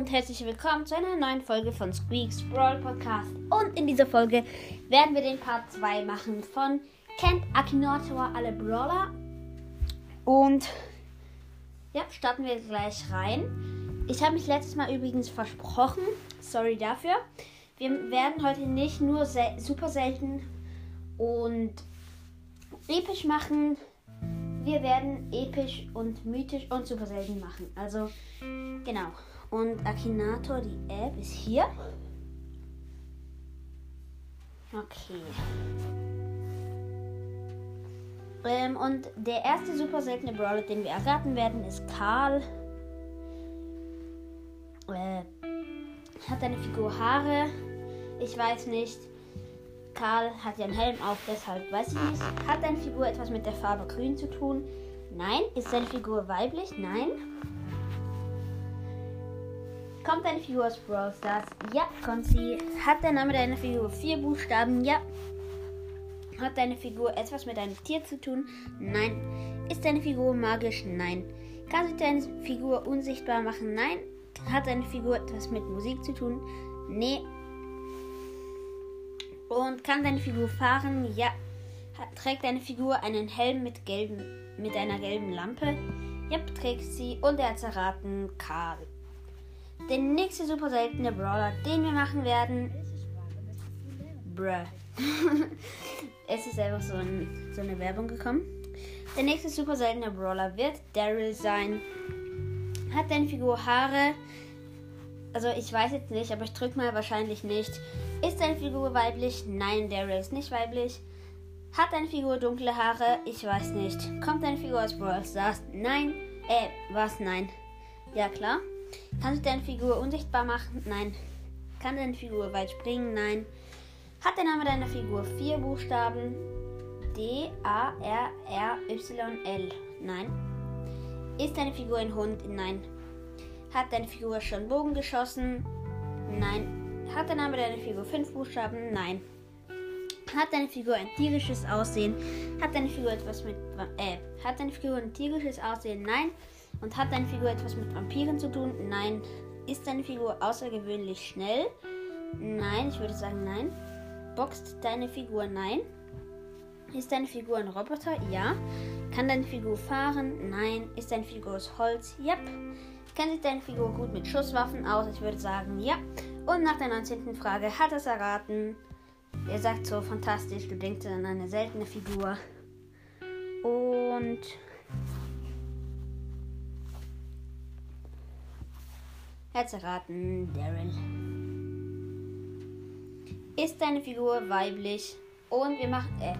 und herzlich willkommen zu einer neuen Folge von Squeaks Brawl Podcast. Und in dieser Folge werden wir den Part 2 machen von Kennt Akinator alle Brawler. Und ja, starten wir gleich rein. Ich habe mich letztes Mal übrigens versprochen. Sorry dafür. Wir werden heute nicht nur sel super selten und episch machen. Wir werden episch und mythisch und super selten machen. Also, genau. Und Akinator, die App, ist hier. Okay. Ähm, und der erste super seltene Brawler, den wir erraten werden, ist Karl. Äh, hat eine Figur Haare. Ich weiß nicht. Karl hat ja einen Helm auf, deshalb weiß ich nicht. Hat deine Figur etwas mit der Farbe grün zu tun? Nein. Ist deine Figur weiblich? Nein. Kommt deine Figur aus Brawl Stars? Ja, kommt sie. Hat der Name deiner Figur vier Buchstaben? Ja. Hat deine Figur etwas mit einem Tier zu tun? Nein. Ist deine Figur magisch? Nein. Kann sich deine Figur unsichtbar machen? Nein. Hat deine Figur etwas mit Musik zu tun? Nee. Und kann deine Figur fahren? Ja. Hat, trägt deine Figur einen Helm mit, gelben, mit einer gelben Lampe? Ja, trägt sie. Und er hat erraten Karl. Der nächste super seltene Brawler, den wir machen werden. Bruh. es ist einfach so, ein, so eine Werbung gekommen. Der nächste super seltene Brawler wird Daryl sein. Hat deine Figur Haare? Also ich weiß jetzt nicht, aber ich drücke mal wahrscheinlich nicht. Ist deine Figur weiblich? Nein, Daryl ist nicht weiblich. Hat deine Figur dunkle Haare? Ich weiß nicht. Kommt deine Figur aus Brawl Stars? Nein. Äh, was? Nein. Ja, klar. Kannst du deine Figur unsichtbar machen? Nein. Kann deine Figur weit springen? Nein. Hat der Name deiner Figur vier Buchstaben? D, A, R, R, Y, L. Nein. Ist deine Figur ein Hund? Nein. Hat deine Figur schon Bogen geschossen? Nein. Hat der Name deiner Figur fünf Buchstaben? Nein. Hat deine Figur ein tierisches Aussehen? Hat deine Figur etwas mit äh, hat deine Figur ein tierisches Aussehen? Nein. Und hat deine Figur etwas mit Vampiren zu tun? Nein. Ist deine Figur außergewöhnlich schnell? Nein, ich würde sagen nein. Boxt deine Figur? Nein. Ist deine Figur ein Roboter? Ja. Kann deine Figur fahren? Nein. Ist deine Figur aus Holz? Ja. Kennt sich deine Figur gut mit Schusswaffen aus? Ich würde sagen ja. Und nach der 19. Frage hat es erraten. Er sagt so fantastisch, du denkst an eine seltene Figur. Und Herz erraten, Daryl. Ist deine Figur weiblich? Und wir machen. Äh.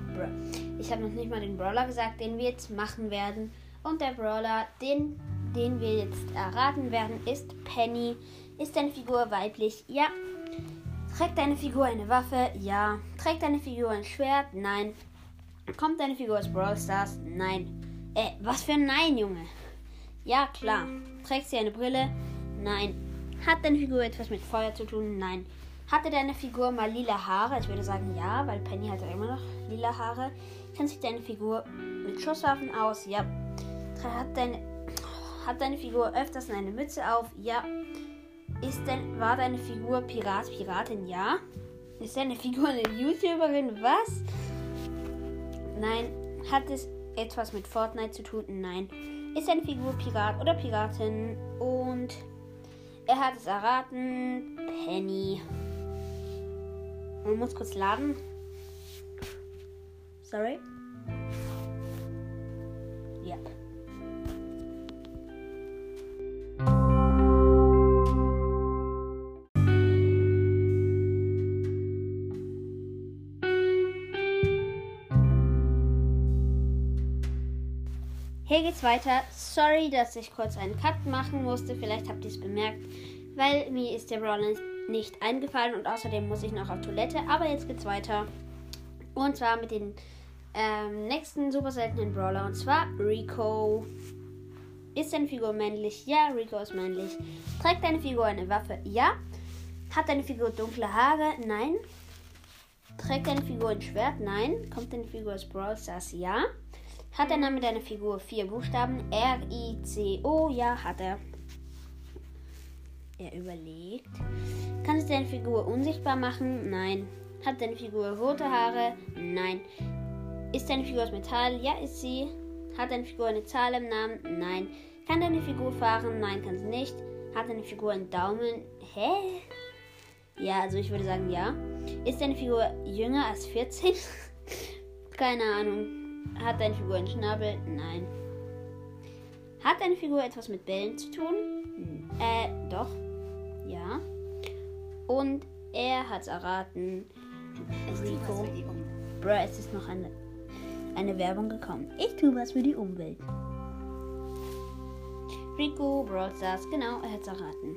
Ich habe noch nicht mal den Brawler gesagt, den wir jetzt machen werden. Und der Brawler, den, den wir jetzt erraten werden, ist Penny. Ist deine Figur weiblich? Ja. Trägt deine Figur eine Waffe? Ja. Trägt deine Figur ein Schwert? Nein. Kommt deine Figur aus Brawl Stars? Nein. Äh, was für ein Nein, Junge? Ja, klar. Trägt sie eine Brille? Nein. Hat deine Figur etwas mit Feuer zu tun? Nein. Hatte deine Figur mal lila Haare? Ich würde sagen ja, weil Penny hat ja immer noch lila Haare. Kennt sich deine Figur mit Schusswaffen aus? Ja. Hat deine, hat deine Figur öfters eine Mütze auf? Ja. Ist denn, war deine Figur Pirat, Piratin? Ja. Ist deine Figur eine YouTuberin? Was? Nein. Hat es etwas mit Fortnite zu tun? Nein. Ist deine Figur Pirat oder Piratin? Und er hat es erraten. Penny. Man muss kurz laden. Sorry. Yep. Hier geht's weiter. Sorry, dass ich kurz einen Cut machen musste. Vielleicht habt ihr es bemerkt, weil mir ist der Brawler nicht eingefallen und außerdem muss ich noch auf Toilette. Aber jetzt geht's weiter. Und zwar mit den ähm, nächsten super seltenen Brawler. Und zwar Rico. Ist deine Figur männlich? Ja, Rico ist männlich. Trägt deine Figur eine Waffe? Ja. Hat deine Figur dunkle Haare? Nein. Trägt deine Figur ein Schwert? Nein. Kommt deine Figur aus Brawl Stars? Ja. Hat der Name deiner Figur vier Buchstaben? R-I-C-O? Ja, hat er. Er überlegt. Kann sich deine Figur unsichtbar machen? Nein. Hat deine Figur rote Haare? Nein. Ist deine Figur aus Metall? Ja, ist sie. Hat deine Figur eine Zahl im Namen? Nein. Kann deine Figur fahren? Nein, kann sie nicht. Hat deine Figur einen Daumen? Hä? Ja, also ich würde sagen ja. Ist deine Figur jünger als 14? Keine Ahnung. Hat deine Figur einen Schnabel? Nein. Hat deine Figur etwas mit Bällen zu tun? Äh, doch. Ja. Und er hat's erraten. Rico. Bro, es ist noch eine, eine Werbung gekommen. Ich tue was für die Umwelt. Rico, Brawl Stars, genau, er hat's erraten.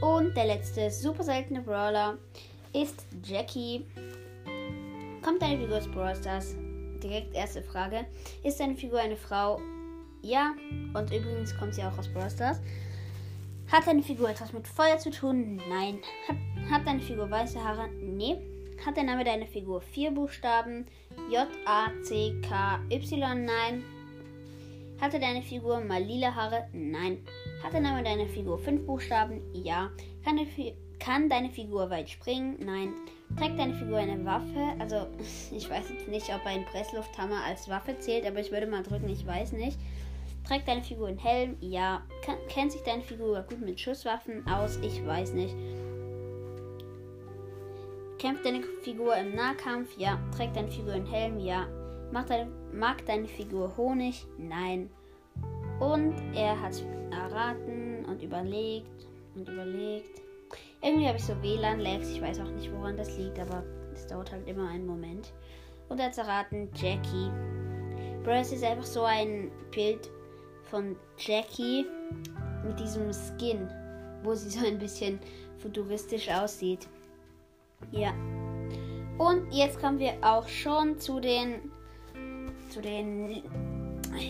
Und der letzte super seltene Brawler ist Jackie. Kommt deine Figur aus Brawl Stars? Direkt erste Frage. Ist deine Figur eine Frau? Ja. Und übrigens kommt sie auch aus Brawl Stars. Hat deine Figur etwas mit Feuer zu tun? Nein. Hat, hat deine Figur weiße Haare? Nee. Hat der Name deiner Figur vier Buchstaben? J, A, C, K, Y? Nein. Hatte deine Figur mal lila Haare? Nein. Hat der Name deiner Figur fünf Buchstaben? Ja. Kann, kann deine Figur weit springen? Nein. Trägt deine Figur eine Waffe? Also, ich weiß jetzt nicht, ob ein Presslufthammer als Waffe zählt, aber ich würde mal drücken, ich weiß nicht. Trägt deine Figur einen Helm? Ja. Kann, kennt sich deine Figur gut mit Schusswaffen aus? Ich weiß nicht. Kämpft deine Figur im Nahkampf? Ja. Trägt deine Figur einen Helm? Ja. Macht deine, mag deine Figur Honig? Nein. Und er hat erraten und überlegt und überlegt. Irgendwie habe ich so WLAN-Lags. Ich weiß auch nicht, woran das liegt, aber es dauert halt immer einen Moment. Und hat erraten Jackie. Bro, es ist einfach so ein Bild von Jackie mit diesem Skin, wo sie so ein bisschen futuristisch aussieht. Ja. Und jetzt kommen wir auch schon zu den zu den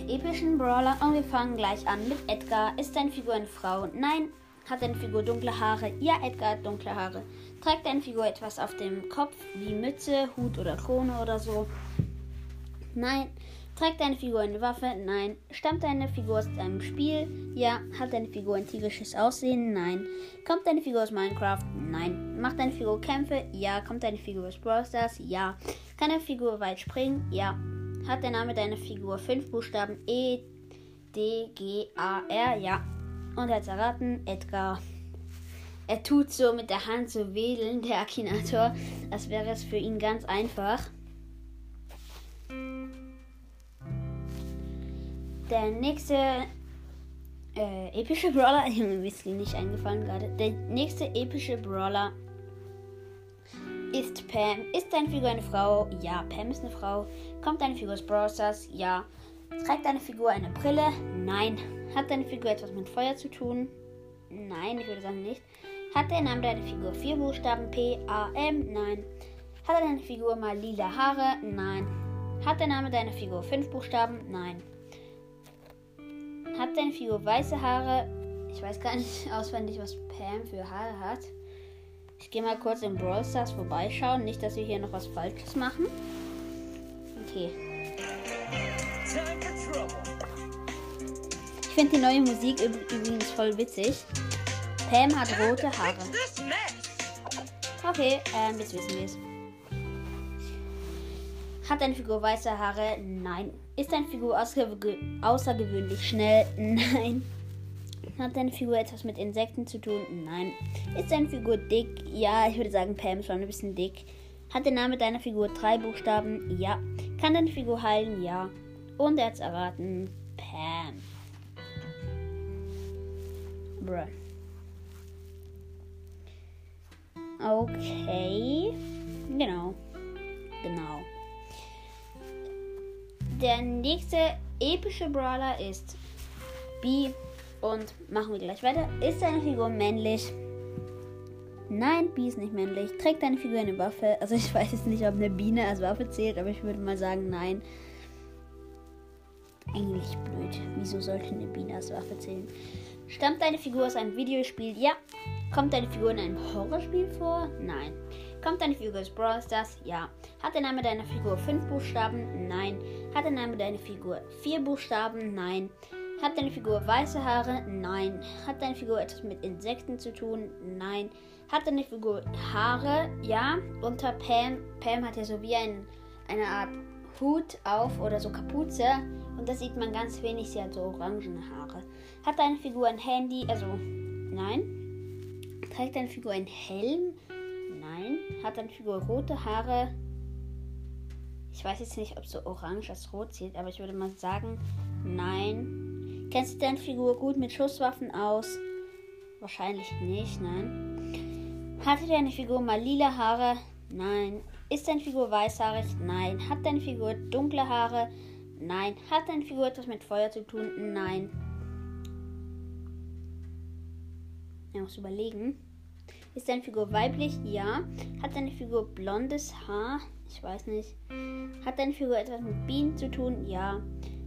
epischen Brawler und wir fangen gleich an mit Edgar. Ist deine Figur eine Frau? Nein. Hat deine Figur dunkle Haare? Ja, Edgar hat dunkle Haare. Trägt deine Figur etwas auf dem Kopf wie Mütze, Hut oder Krone oder so? Nein. Trägt deine Figur eine Waffe? Nein. Stammt deine Figur aus einem Spiel? Ja. Hat deine Figur ein tierisches Aussehen? Nein. Kommt deine Figur aus Minecraft? Nein. Macht deine Figur Kämpfe? Ja. Kommt deine Figur aus Brawl Stars? Ja. Kann deine Figur weit springen? Ja. Hat der Name deiner Figur fünf Buchstaben E, D, G, A, R? Ja. Und er hat erraten, Edgar. Er tut so mit der Hand so wedeln, der Akinator, als wäre es für ihn ganz einfach. Der nächste äh, epische Brawler, mir ist nicht eingefallen gerade. Der nächste epische Brawler ist Pam. Ist deine Figur eine Frau? Ja, Pam ist eine Frau. Kommt deine Figur aus Brawl Stars? Ja. Trägt deine Figur eine Brille? Nein. Hat deine Figur etwas mit Feuer zu tun? Nein, ich würde sagen nicht. Hat der Name deiner Figur vier Buchstaben P, A, M? Nein. Hat deine Figur mal lila Haare? Nein. Hat der Name deiner Figur fünf Buchstaben? Nein. Hat deine Figur weiße Haare? Ich weiß gar nicht auswendig, was Pam für Haare hat. Ich gehe mal kurz in Brawl Stars vorbeischauen. Nicht, dass wir hier noch was Falsches machen. Okay. Ich finde die neue Musik übrigens voll witzig. Pam hat rote Haare. Okay, ähm, jetzt wissen wir es. Hat deine Figur weiße Haare? Nein. Ist deine Figur außergewöhnlich schnell? Nein. Hat deine Figur etwas mit Insekten zu tun? Nein. Ist deine Figur dick? Ja, ich würde sagen, Pam ist schon ein bisschen dick. Hat der Name deiner Figur drei Buchstaben? Ja. Kann deine Figur heilen? Ja. Und er hat erraten, Pam. Bruh. Okay. Genau. Genau. Der nächste epische Brawler ist B. Und machen wir gleich weiter. Ist deine Figur männlich? Nein, B ist nicht männlich. Trägt deine Figur eine Waffe? Also ich weiß jetzt nicht, ob eine Biene als Waffe zählt, aber ich würde mal sagen, nein. Eigentlich blöd. Wieso sollte eine Biene als Waffe zählen? Stammt deine Figur aus einem Videospiel? Ja. Kommt deine Figur in einem Horrorspiel vor? Nein. Kommt deine Figur aus Brawl Stars? Ja. Hat der Name deiner Figur fünf Buchstaben? Nein. Hat der Name deiner Figur vier Buchstaben? Nein. Hat deine Figur weiße Haare? Nein. Hat deine Figur etwas mit Insekten zu tun? Nein. Hat deine Figur Haare? Ja. Unter Pam. Pam hat ja so wie ein, eine Art Hut auf oder so Kapuze. Und da sieht man ganz wenig. Sie hat so orangene Haare. Hat deine Figur ein Handy? Also, nein. Trägt deine Figur einen Helm? Nein. Hat deine Figur rote Haare? Ich weiß jetzt nicht, ob so orange als rot zählt, aber ich würde mal sagen, nein. Kennst du deine Figur gut mit Schusswaffen aus? Wahrscheinlich nicht, nein. Hatte deine Figur mal lila Haare? Nein. Ist deine Figur weißhaarig? Nein. Hat deine Figur dunkle Haare? Nein. Hat deine Figur etwas mit Feuer zu tun? Nein. Ich muss überlegen. Ist deine Figur weiblich? Ja. Hat deine Figur blondes Haar? Ich weiß nicht. Hat deine Figur etwas mit Bienen zu tun? Ja.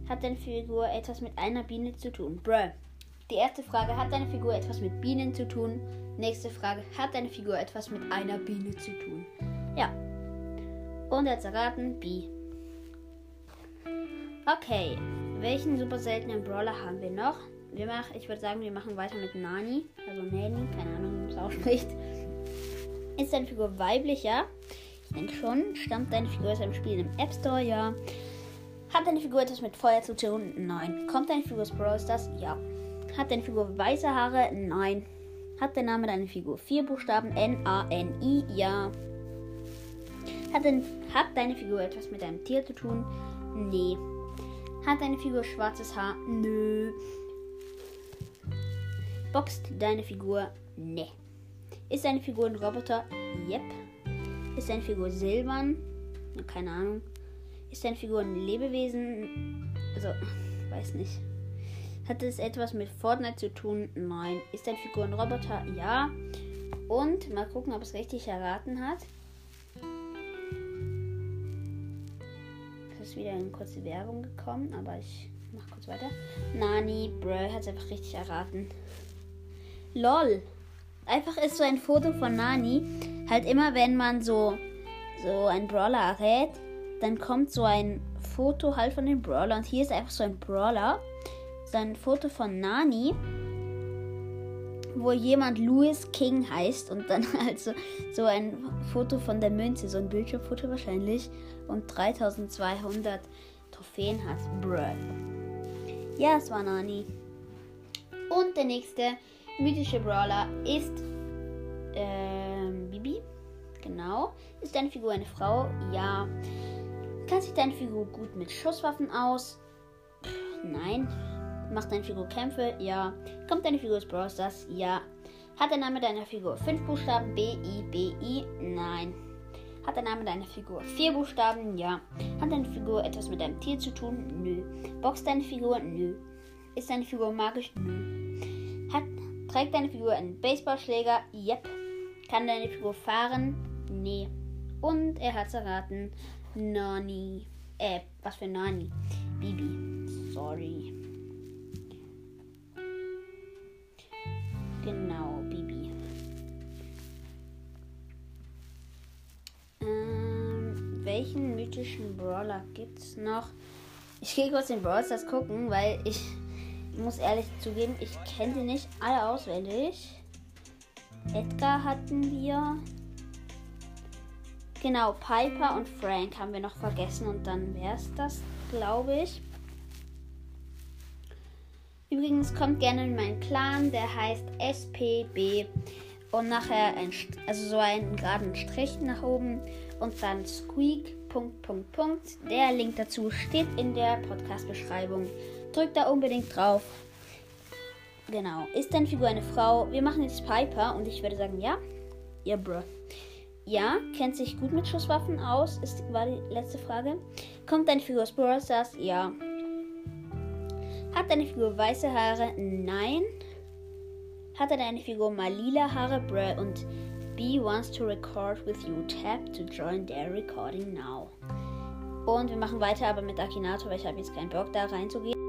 Hat deine Figur etwas mit einer Biene zu tun? Bruh. Die erste Frage, hat deine Figur etwas mit Bienen zu tun? Nächste Frage, hat deine Figur etwas mit einer Biene zu tun? Ja. Und jetzt erraten, B. Okay. Welchen super seltenen Brawler haben wir noch? Wir machen, ich würde sagen, wir machen weiter mit Nani. Also Nani, keine Ahnung, wie man es ausspricht. Ist deine Figur weiblich, ja? Ich denke schon. Stammt deine Figur aus einem Spiel im App Store? Ja. Hat deine Figur etwas mit Feuer zu tun? Nein. Kommt deine Figur aus Brawl Stars? Ja. Hat deine Figur weiße Haare? Nein. Hat der Name deiner Figur vier Buchstaben? N-A-N-I? Ja. Hat, dein, hat deine Figur etwas mit einem Tier zu tun? Nee. Hat deine Figur schwarzes Haar? Nö. Boxt deine Figur? Nee. Ist deine Figur ein Roboter? Yep. Ist deine Figur silbern? Keine Ahnung. Ist deine Figur ein Lebewesen? Also, weiß nicht. Hat es etwas mit Fortnite zu tun? Nein. Ist deine Figur ein Roboter? Ja. Und mal gucken, ob es richtig erraten hat. Ist wieder eine kurze Werbung gekommen, aber ich mach kurz weiter. Nani, Bro, hat es einfach richtig erraten. LOL. Einfach ist so ein Foto von Nani. Halt immer, wenn man so, so ein Brawler errät, dann kommt so ein Foto halt von dem Brawler. Und hier ist einfach so ein Brawler. So ein Foto von Nani. Wo jemand Louis King heißt. Und dann halt so, ein Foto von der Münze. So ein Bildschirmfoto wahrscheinlich. Und 3200 Trophäen hat. Bruh. Ja, es war Nani. Und der nächste mythische Brawler ist ähm, Bibi. Genau. Ist deine Figur eine Frau? Ja. Kann sich deine Figur gut mit Schusswaffen aus? Nein. Macht deine Figur Kämpfe? Ja. Kommt deine Figur aus Brawl Stars? Ja. Hat der Name deiner Figur fünf Buchstaben? B, I, B, I? Nein. Hat der Name deiner Figur vier Buchstaben? Ja. Hat deine Figur etwas mit einem Tier zu tun? Nö. Boxt deine Figur? Nö. Ist deine Figur magisch? Nö. Hat Trägt deine Figur einen Baseballschläger? Yep. Kann deine Figur fahren? Nee. Und er hat's erraten. Nani. Äh, was für Nani? Bibi. Sorry. Genau, Bibi. Ähm, welchen mythischen Brawler gibt's noch? Ich gehe kurz in Brawl Stars gucken, weil ich muss ehrlich zugeben, ich kenne sie nicht alle auswendig. Edgar hatten wir. Genau, Piper und Frank haben wir noch vergessen und dann wäre es das, glaube ich. Übrigens kommt gerne in meinen Clan, der heißt SPB und nachher ein, also so einen geraden Strich nach oben und dann Squeak, Punkt, Punkt, Punkt. Der Link dazu steht in der Podcast-Beschreibung. Drückt da unbedingt drauf. Genau. Ist deine Figur eine Frau? Wir machen jetzt Piper und ich würde sagen, ja. Ja, bruh. Ja, kennt sich gut mit Schusswaffen aus, ist, war die letzte Frage. Kommt deine Figur aus Brawl Stars? Ja. Hat deine Figur weiße Haare? Nein. Hat deine Figur mal lila Haare? Bruh. Und B wants to record with you. Tap to join their recording now. Und wir machen weiter aber mit Akinator, weil ich habe jetzt keinen Bock da reinzugehen.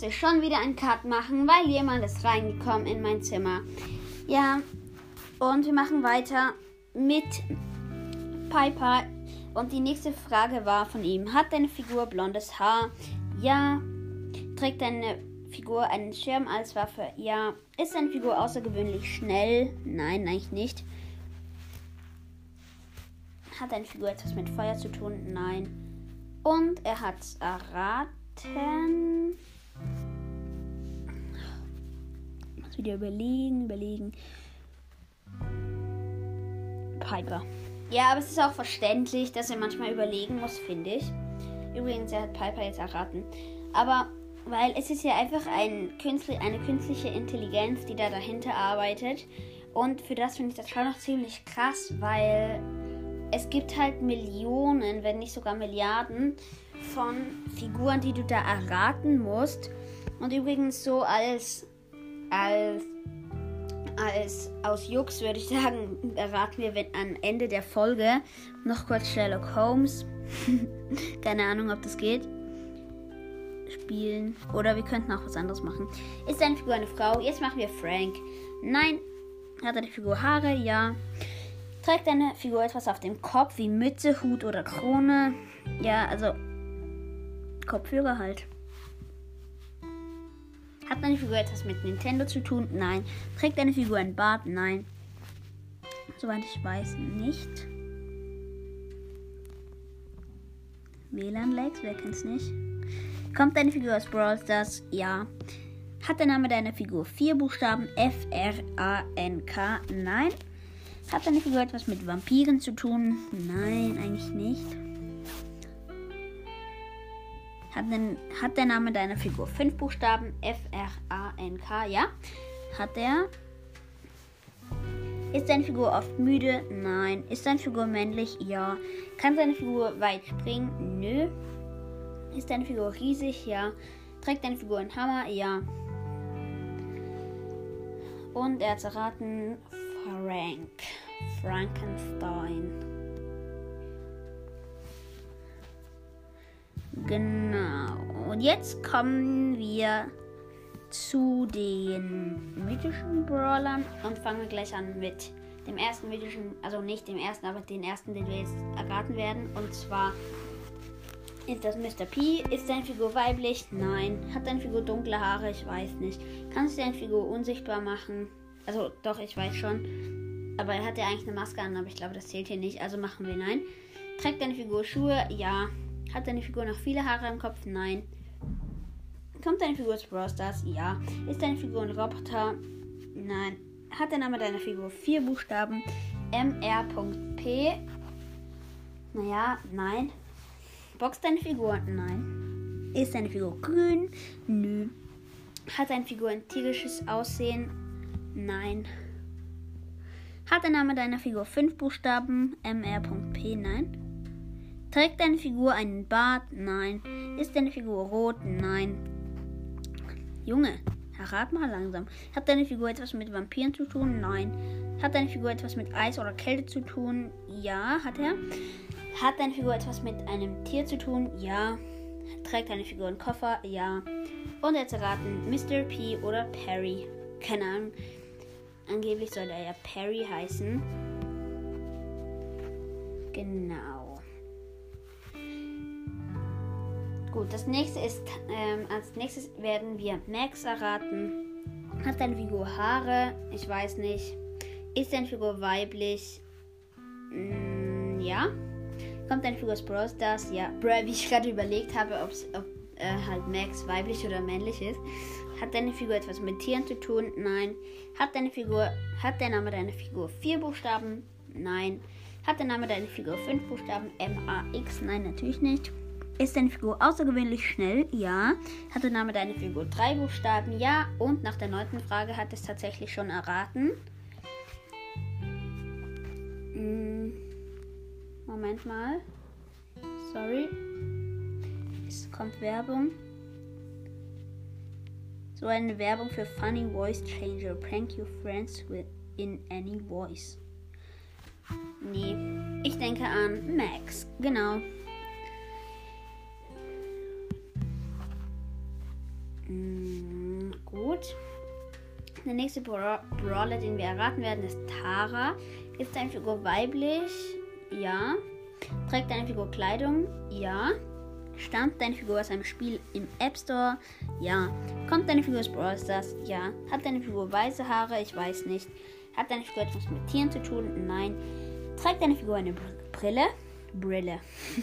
Musste schon wieder einen Cut machen, weil jemand ist reingekommen in mein Zimmer. Ja, und wir machen weiter mit Piper. Und die nächste Frage war von ihm: Hat deine Figur blondes Haar? Ja. Trägt deine Figur einen Schirm als Waffe? Ja. Ist deine Figur außergewöhnlich schnell? Nein, eigentlich nicht. Hat deine Figur etwas mit Feuer zu tun? Nein. Und er hat es erraten. Wieder überlegen, überlegen. Piper. Ja, aber es ist auch verständlich, dass er manchmal überlegen muss, finde ich. Übrigens, er hat Piper jetzt erraten. Aber weil es ist ja einfach ein Künstli eine künstliche Intelligenz, die da dahinter arbeitet. Und für das finde ich das schon noch ziemlich krass, weil es gibt halt Millionen, wenn nicht sogar Milliarden von Figuren, die du da erraten musst. Und übrigens so als, als, als aus Jux würde ich sagen, erraten wir am Ende der Folge noch kurz Sherlock Holmes. Keine Ahnung, ob das geht. Spielen. Oder wir könnten auch was anderes machen. Ist deine Figur eine Frau? Jetzt machen wir Frank. Nein. Hat deine Figur Haare? Ja. Trägt deine Figur etwas auf dem Kopf, wie Mütze, Hut oder Krone? Ja, also Kopfhörer halt. Hat deine Figur etwas mit Nintendo zu tun? Nein. Trägt deine Figur ein Bart? Nein. Soweit ich weiß, nicht. WLAN-Lags, wer kennt's nicht? Kommt deine Figur aus Brawl Stars? Ja. Hat der Name deiner Figur vier Buchstaben? F, R, A, N, K? Nein. Hat deine Figur etwas mit Vampiren zu tun? Nein, eigentlich nicht. Hat, denn, hat der Name deiner Figur fünf Buchstaben? F, R, A, N, K? Ja. Hat er. Ist deine Figur oft müde? Nein. Ist deine Figur männlich? Ja. Kann deine Figur weit springen? Nö. Ist deine Figur riesig? Ja. Trägt deine Figur einen Hammer? Ja. Und er hat erraten Frank. Frankenstein. Genau. Und jetzt kommen wir zu den mythischen Brawlern und fangen wir gleich an mit dem ersten mythischen, also nicht dem ersten, aber den ersten, den wir jetzt erraten werden. Und zwar ist das Mr. P. Ist deine Figur weiblich? Nein. Hat deine Figur dunkle Haare? Ich weiß nicht. Kannst du deine Figur unsichtbar machen? Also doch, ich weiß schon. Aber er hat ja eigentlich eine Maske an, aber ich glaube, das zählt hier nicht. Also machen wir nein. Trägt deine Figur Schuhe? Ja. Hat deine Figur noch viele Haare im Kopf? Nein. Kommt deine Figur zu Brawl Stars? Ja. Ist deine Figur ein Roboter? Nein. Hat der Name deiner Figur vier Buchstaben? MR.P? Naja, nein. Boxt deine Figur? Nein. Ist deine Figur grün? Nö. Hat deine Figur ein tierisches Aussehen? Nein. Hat der Name deiner Figur fünf Buchstaben? MR.P? Nein. Trägt deine Figur einen Bart? Nein. Ist deine Figur rot? Nein. Junge, errat mal langsam. Hat deine Figur etwas mit Vampiren zu tun? Nein. Hat deine Figur etwas mit Eis oder Kälte zu tun? Ja, hat er. Hat deine Figur etwas mit einem Tier zu tun? Ja. Trägt deine Figur einen Koffer? Ja. Und jetzt erraten Mr. P oder Perry. Keine Ahnung. Angeblich soll er ja Perry heißen. Genau. Gut, das nächste ist, ähm, als nächstes werden wir Max erraten. Hat deine Figur Haare? Ich weiß nicht. Ist deine Figur weiblich? Mm, ja. Kommt deine Figur aus Brawl Stars? Ja. Bro, wie ich gerade überlegt habe, ob äh, halt Max weiblich oder männlich ist. Hat deine Figur etwas mit Tieren zu tun? Nein. Hat deine Figur, hat der Name deiner Figur vier Buchstaben? Nein. Hat der Name deiner Figur fünf Buchstaben? M-A-X? Nein, natürlich nicht. Ist deine Figur außergewöhnlich schnell? Ja. Hat der Name deiner Figur drei Buchstaben? Ja. Und nach der neunten Frage hat es tatsächlich schon erraten. Hm. Moment mal. Sorry. Es kommt Werbung. So eine Werbung für Funny Voice Changer. Prank your friends with in any voice. Nee, ich denke an Max. Genau. Gut. Der nächste Bra Brawler, den wir erraten werden, ist Tara. Ist deine Figur weiblich? Ja. Trägt deine Figur Kleidung? Ja. Stammt deine Figur aus einem Spiel im App Store? Ja. Kommt deine Figur aus Brawl Stars? Ja. Hat deine Figur weiße Haare? Ich weiß nicht. Hat deine Figur etwas mit Tieren zu tun? Nein. Trägt deine Figur eine Brille? Brille.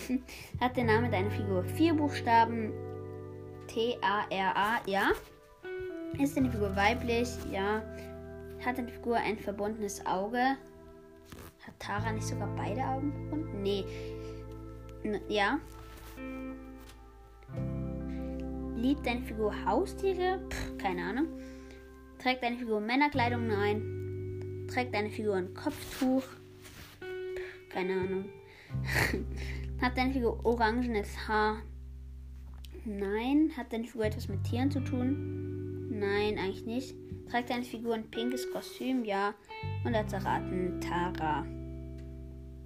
Hat der Name deiner Figur vier Buchstaben? T-A-R-A? Ja. Ist deine Figur weiblich? Ja. Hat deine Figur ein verbundenes Auge? Hat Tara nicht sogar beide Augen verbunden? Nee. N ja. Liebt deine Figur Haustiere? Pff, keine Ahnung. Trägt deine Figur Männerkleidung? Nein. Trägt deine Figur ein Kopftuch? Pff, keine Ahnung. Hat deine Figur orangenes Haar? Nein. Hat deine Figur etwas mit Tieren zu tun? Nein, eigentlich nicht. Trägt deine Figur ein pinkes Kostüm? Ja. Und hat erraten Tara.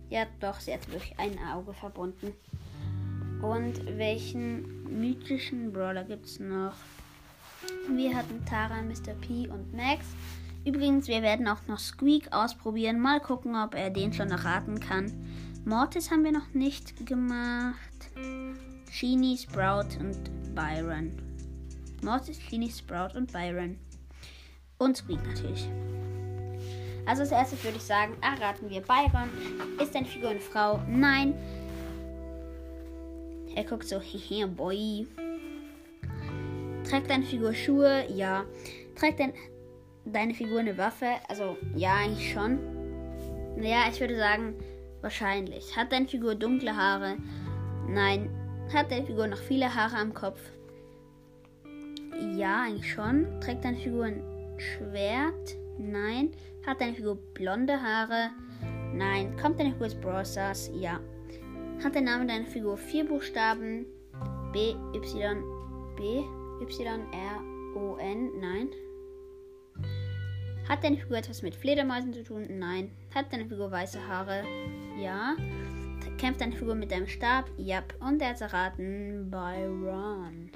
Ja, doch, sie hat wirklich ein Auge verbunden. Und welchen mythischen Brawler gibt es noch? Wir hatten Tara, Mr. P und Max. Übrigens, wir werden auch noch Squeak ausprobieren. Mal gucken, ob er den schon erraten kann. Mortis haben wir noch nicht gemacht. Genie, Sprout und Byron. Mortis, Genie, Sprout und Byron. Und Squeak natürlich. Also als erstes würde ich sagen, erraten wir Byron. Ist deine Figur eine Frau? Nein. Er guckt so, hehe, boy. Trägt deine Figur Schuhe? Ja. Trägt dein, deine Figur eine Waffe? Also, ja, eigentlich schon. Naja, ich würde sagen, wahrscheinlich. Hat deine Figur dunkle Haare? Nein. Hat deine Figur noch viele Haare am Kopf? Ja, eigentlich schon. Trägt deine Figur ein Schwert? Nein. Hat deine Figur blonde Haare? Nein. Kommt deine Figur aus Brawl Stars? Ja. Hat der Name deiner Figur vier Buchstaben? B, Y, B, Y, R, O, N? Nein. Hat deine Figur etwas mit Fledermäusen zu tun? Nein. Hat deine Figur weiße Haare? Ja. Kämpft deine Figur mit deinem Stab? Ja. Und er hat erraten Byron.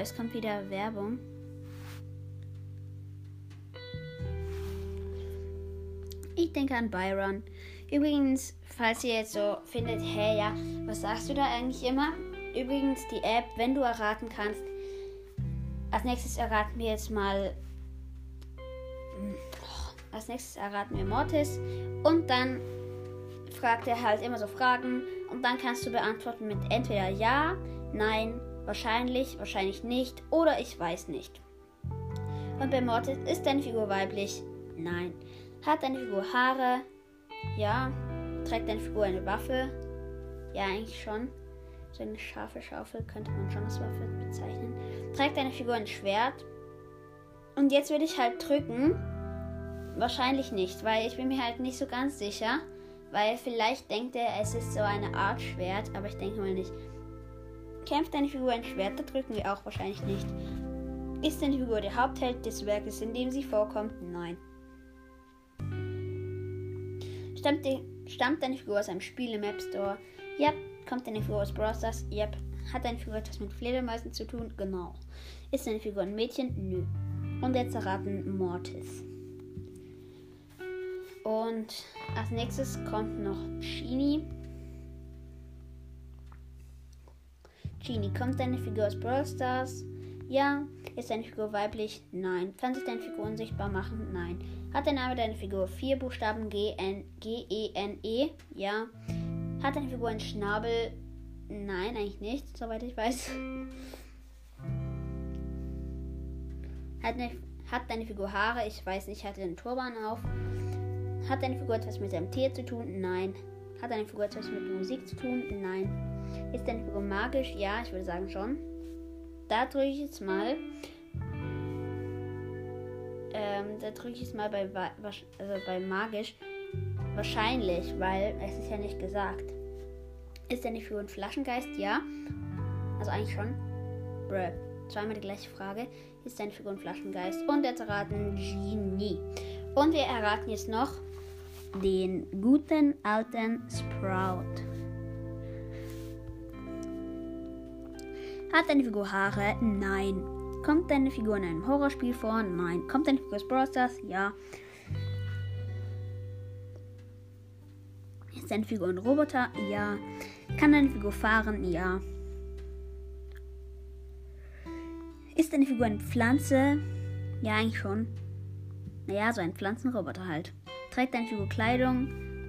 Bro, es kommt wieder Werbung. Ich denke an Byron. Übrigens, falls ihr jetzt so findet, hey, ja, was sagst du da eigentlich immer? Übrigens, die App, wenn du erraten kannst, als nächstes erraten wir jetzt mal. Als nächstes erraten wir Mortis. Und dann fragt er halt immer so Fragen. Und dann kannst du beantworten mit entweder Ja, Nein, Wahrscheinlich, wahrscheinlich nicht oder ich weiß nicht. Und bei Mortis ist deine Figur weiblich? Nein. Hat deine Figur Haare? Ja. Trägt deine Figur eine Waffe? Ja, eigentlich schon. So eine scharfe Schaufel könnte man schon als Waffe bezeichnen. Trägt deine Figur ein Schwert? Und jetzt würde ich halt drücken. Wahrscheinlich nicht, weil ich bin mir halt nicht so ganz sicher. Weil vielleicht denkt er, es ist so eine Art Schwert, aber ich denke mal nicht. Kämpft deine Figur ein Schwert, da drücken wir auch wahrscheinlich nicht. Ist deine Figur der Hauptheld des Werkes, in dem sie vorkommt? Nein. Stammt, die, stammt deine Figur aus einem Spiel im App Store? Yep. Kommt deine Figur aus Stars? Yep. Hat deine Figur etwas mit Fledermäusen zu tun? Genau. Ist deine Figur ein Mädchen? Nö. Und jetzt erraten Mortis. Und als nächstes kommt noch Genie. Genie, kommt deine Figur aus Brawl Stars? Ja. Ist deine Figur weiblich? Nein. Kann sich deine Figur unsichtbar machen? Nein. Hat der Name deiner Figur vier Buchstaben G, N, G, E? Ja. Hat deine Figur einen Schnabel? Nein, eigentlich nicht, soweit ich weiß. Hat, eine, hat deine Figur Haare? Ich weiß nicht, hat einen Turban auf? Hat deine Figur etwas mit seinem Tier zu tun? Nein. Hat deine Figur etwas mit Musik zu tun? Nein. Ist deine Figur magisch? Ja, ich würde sagen schon. Da drücke ich jetzt mal. Ähm, da drücke ich jetzt mal bei, also bei magisch. Wahrscheinlich, weil es ist ja nicht gesagt. Ist deine Figur ein Flaschengeist? Ja. Also eigentlich schon. Bruh. Zweimal die gleiche Frage. Ist deine Figur ein Flaschengeist? Und hat erraten Genie. Und wir erraten jetzt noch den guten alten Sprout. Hat deine Figur Haare? Nein. Kommt deine Figur in einem Horrorspiel vor? Nein. Kommt deine Figur aus Brawl Stars? Ja. Ist deine Figur ein Roboter? Ja. Kann deine Figur fahren? Ja. Ist deine Figur eine Pflanze? Ja, eigentlich schon. Naja, so ein Pflanzenroboter halt. Trägt deine Figur Kleidung?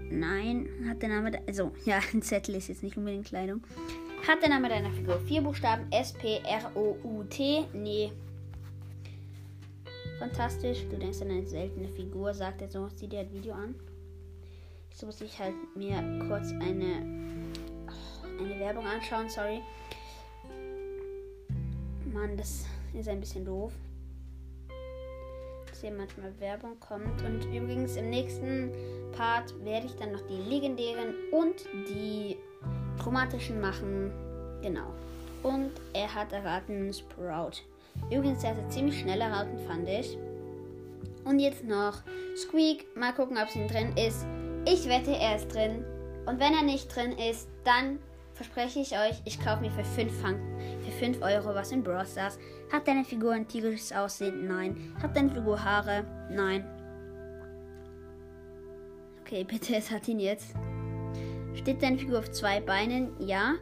Nein. Hat der Name. Also, ja, ein Zettel ist jetzt nicht unbedingt Kleidung. Hat der Name deiner Figur vier Buchstaben? S, P, R, O, U, T? Nee. Fantastisch. Du denkst an eine seltene Figur, sagt er so. Sieh dir das Video an. Jetzt muss ich halt mir kurz eine, eine Werbung anschauen. Sorry. Mann, das ist ein bisschen doof. Dass hier manchmal Werbung kommt. Und übrigens im nächsten Part werde ich dann noch die legendären und die chromatischen machen. Genau. Und er hat erraten Sprout. Übrigens, er hat ziemlich schnell erraten, fand ich. Und jetzt noch Squeak. Mal gucken, ob es ihn drin ist. Ich wette, er ist drin. Und wenn er nicht drin ist, dann verspreche ich euch, ich kaufe mir für 5 für 5 Euro was in Brawl Stars. Hat deine Figur ein tierisches Aussehen? Nein. Hat deine Figur Haare? Nein. Okay, bitte, es hat ihn jetzt. Steht deine Figur auf zwei Beinen? Ja.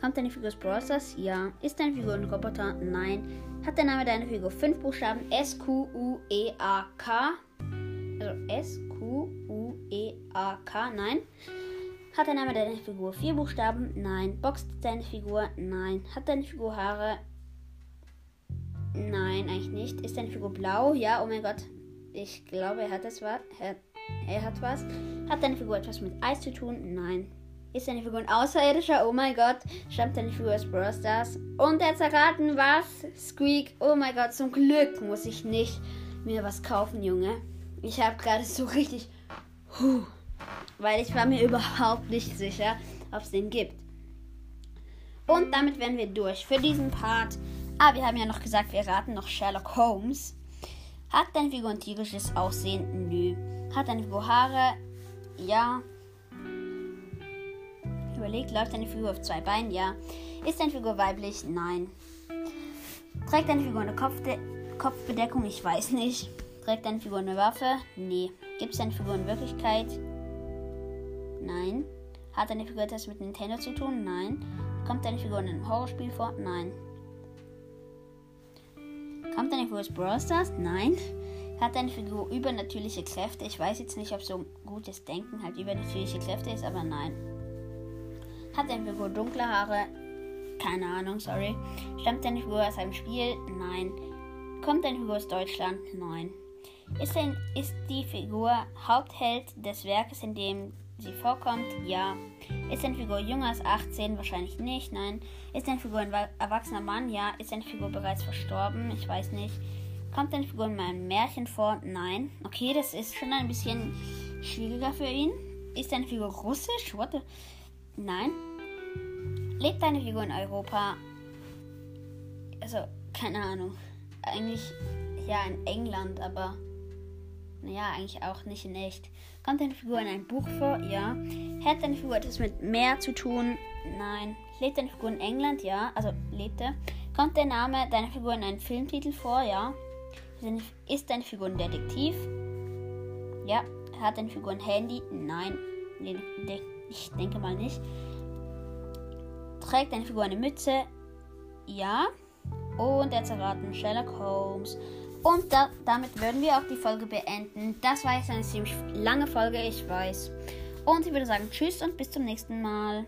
Kommt deine Figur aus Brawl Stars? Ja. Ist deine Figur ein Roboter? Nein. Hat der Name deiner Figur fünf Buchstaben? S, Q, U, E, A, K. Also S, Q, U, E, A, K. Nein. Hat der Name deiner Figur vier Buchstaben? Nein. Boxt deine Figur? Nein. Hat deine Figur Haare? Nein, eigentlich nicht. Ist deine Figur blau? Ja, oh mein Gott. Ich glaube, er hat das. Er, er hat was. Hat deine Figur etwas mit Eis zu tun? Nein. Ist deine Figur ein Außerirdischer? Oh mein Gott. Stammt deine Figur aus Brawl Stars? Und er hat erraten, was? Squeak. Oh mein Gott, zum Glück muss ich nicht mir was kaufen, Junge. Ich habe gerade so richtig... Huh, weil ich war mir überhaupt nicht sicher, ob es den gibt. Und damit wären wir durch für diesen Part. Ah, wir haben ja noch gesagt, wir raten noch Sherlock Holmes. Hat deine Figur ein tierisches Aussehen? Nö. Hat deine Figur Haare? Ja überlegt, läuft deine Figur auf zwei Beinen? Ja. Ist deine Figur weiblich? Nein. Trägt deine Figur eine Kopfde Kopfbedeckung? Ich weiß nicht. Trägt deine Figur eine Waffe? Nee. Gibt es deine Figur in Wirklichkeit? Nein. Hat deine Figur etwas mit Nintendo zu tun? Nein. Kommt deine Figur in einem Horrorspiel vor? Nein. Kommt deine Figur aus Brawl Stars? Nein. Hat deine Figur übernatürliche Kräfte? Ich weiß jetzt nicht, ob so gutes Denken halt übernatürliche Kräfte ist, aber nein. Hat deine Figur dunkle Haare? Keine Ahnung, sorry. Stammt deine Figur aus einem Spiel? Nein. Kommt deine Figur aus Deutschland? Nein. Ist, ein, ist die Figur Hauptheld des Werkes, in dem sie vorkommt? Ja. Ist deine Figur jünger als 18? Wahrscheinlich nicht. Nein. Ist deine Figur ein erwachsener Mann? Ja. Ist deine Figur bereits verstorben? Ich weiß nicht. Kommt deine Figur in meinem Märchen vor? Nein. Okay, das ist schon ein bisschen schwieriger für ihn. Ist deine Figur russisch? What the? Nein. Lebt deine Figur in Europa? Also, keine Ahnung. Eigentlich ja in England, aber naja, eigentlich auch nicht in echt. Kommt deine Figur in ein Buch vor? Ja. Hat deine Figur etwas mit Meer zu tun? Nein. Lebt deine Figur in England? Ja. Also lebte. Kommt der Name deiner Figur in einen Filmtitel vor? Ja. Ist deine Figur ein Detektiv? Ja. Hat deine Figur ein Handy? Nein. Ich denke mal nicht. Trägt deine Figur eine Mütze? Ja. Und er zerraten Sherlock Holmes. Und da, damit würden wir auch die Folge beenden. Das war jetzt eine ziemlich lange Folge, ich weiß. Und ich würde sagen Tschüss und bis zum nächsten Mal.